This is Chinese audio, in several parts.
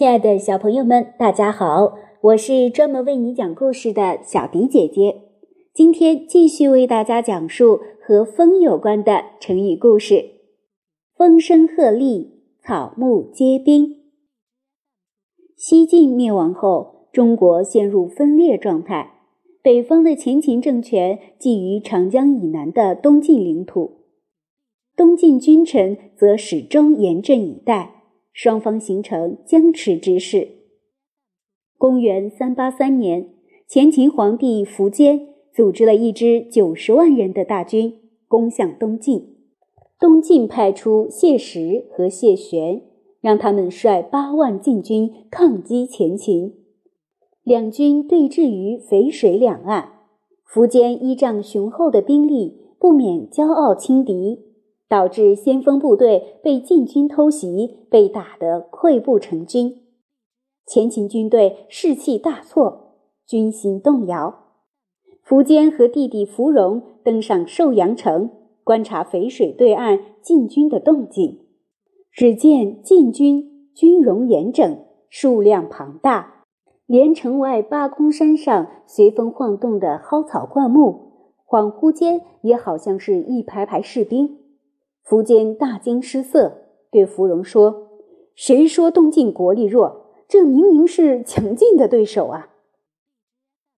亲爱的小朋友们，大家好！我是专门为你讲故事的小迪姐姐。今天继续为大家讲述和风有关的成语故事。风声鹤唳，草木皆兵。西晋灭亡后，中国陷入分裂状态。北方的前秦政权觊觎长江以南的东晋领土，东晋君臣则始终严阵以待。双方形成僵持之势。公元三八三年，前秦皇帝苻坚组织了一支九十万人的大军，攻向东晋。东晋派出谢石和谢玄，让他们率八万晋军抗击前秦。两军对峙于淝水两岸，苻坚依仗雄厚的兵力，不免骄傲轻敌。导致先锋部队被晋军偷袭，被打得溃不成军。前秦军队士气大挫，军心动摇。苻坚和弟弟苻融登上寿阳城，观察淝水对岸晋军的动静。只见晋军军容严整，数量庞大，连城外八公山上随风晃动的蒿草灌木，恍惚间也好像是一排排士兵。苻坚大惊失色，对芙蓉说：“谁说东晋国力弱？这明明是强劲的对手啊！”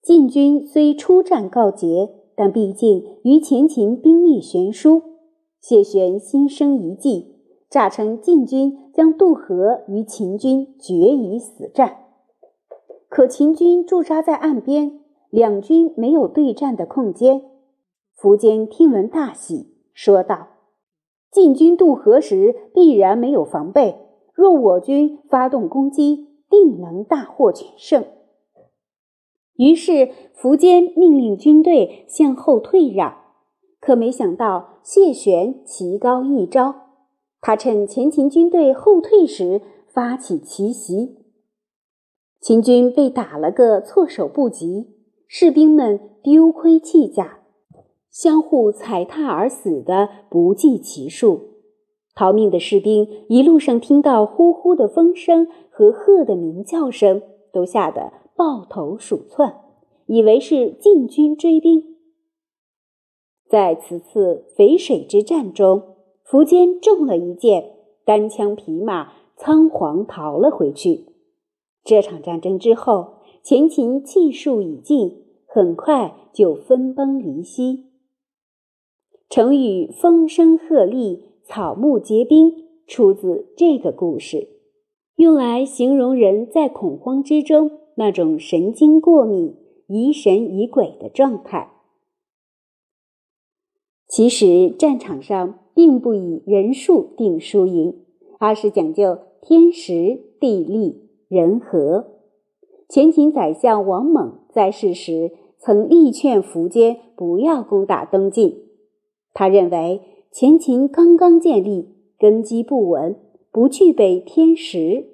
晋军虽初战告捷，但毕竟与前秦兵力悬殊。谢玄心生一计，诈称晋军将渡河与秦军决一死战。可秦军驻扎在岸边，两军没有对战的空间。苻坚听闻大喜，说道。晋军渡河时必然没有防备，若我军发动攻击，定能大获全胜。于是苻坚命令军队向后退让，可没想到谢玄棋高一招，他趁前秦军队后退时发起奇袭，秦军被打了个措手不及，士兵们丢盔弃甲。相互踩踏而死的不计其数，逃命的士兵一路上听到呼呼的风声和鹤的鸣叫声，都吓得抱头鼠窜，以为是晋军追兵。在此次淝水之战中，苻坚中了一箭，单枪匹马仓皇逃了回去。这场战争之后，前秦气数已尽，很快就分崩离析。成语“风声鹤唳，草木皆兵”出自这个故事，用来形容人在恐慌之中那种神经过敏、疑神疑鬼的状态。其实，战场上并不以人数定输赢，而是讲究天时、地利、人和。前秦宰相王猛在世时，曾力劝苻坚不要攻打东晋。他认为前秦刚刚建立，根基不稳，不具备天时。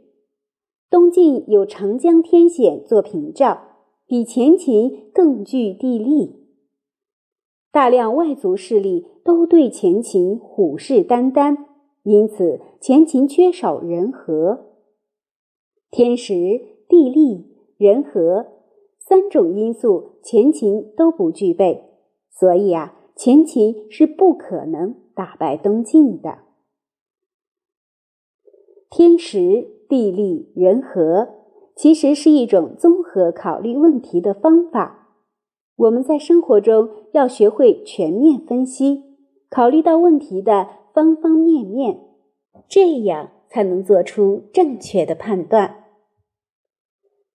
东晋有长江天险做屏障，比前秦更具地利。大量外族势力都对前秦虎视眈眈，因此前秦缺少人和。天时、地利、人和三种因素，前秦都不具备，所以啊。前秦是不可能打败东晋的。天时、地利、人和，其实是一种综合考虑问题的方法。我们在生活中要学会全面分析，考虑到问题的方方面面，这样才能做出正确的判断。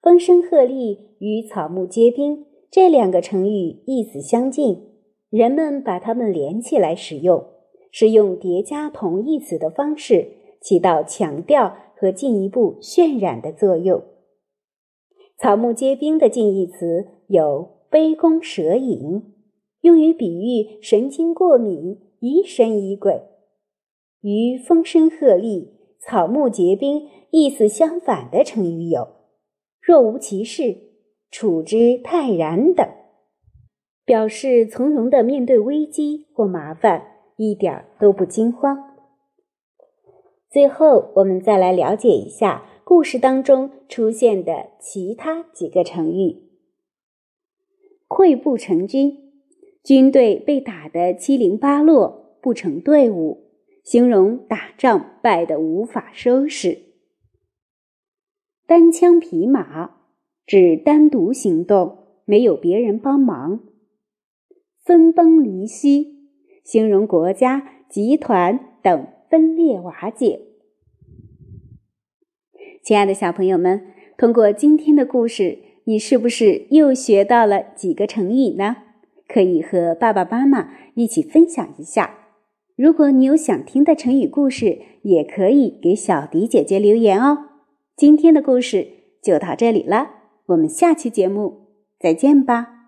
风声鹤唳与草木皆兵这两个成语意思相近。人们把它们连起来使用，是用叠加同义词的方式，起到强调和进一步渲染的作用。草木皆兵的近义词有杯弓蛇影，用于比喻神经过敏、疑神疑鬼；与风声鹤唳、草木皆兵意思相反的成语有若无其事、处之泰然等。表示从容的面对危机或麻烦，一点都不惊慌。最后，我们再来了解一下故事当中出现的其他几个成语：溃不成军，军队被打得七零八落，不成队伍，形容打仗败得无法收拾；单枪匹马，指单独行动，没有别人帮忙；分崩离析，形容国家、集团等分裂瓦解。亲爱的小朋友们，通过今天的故事，你是不是又学到了几个成语呢？可以和爸爸妈妈一起分享一下。如果你有想听的成语故事，也可以给小迪姐姐留言哦。今天的故事就到这里了，我们下期节目再见吧。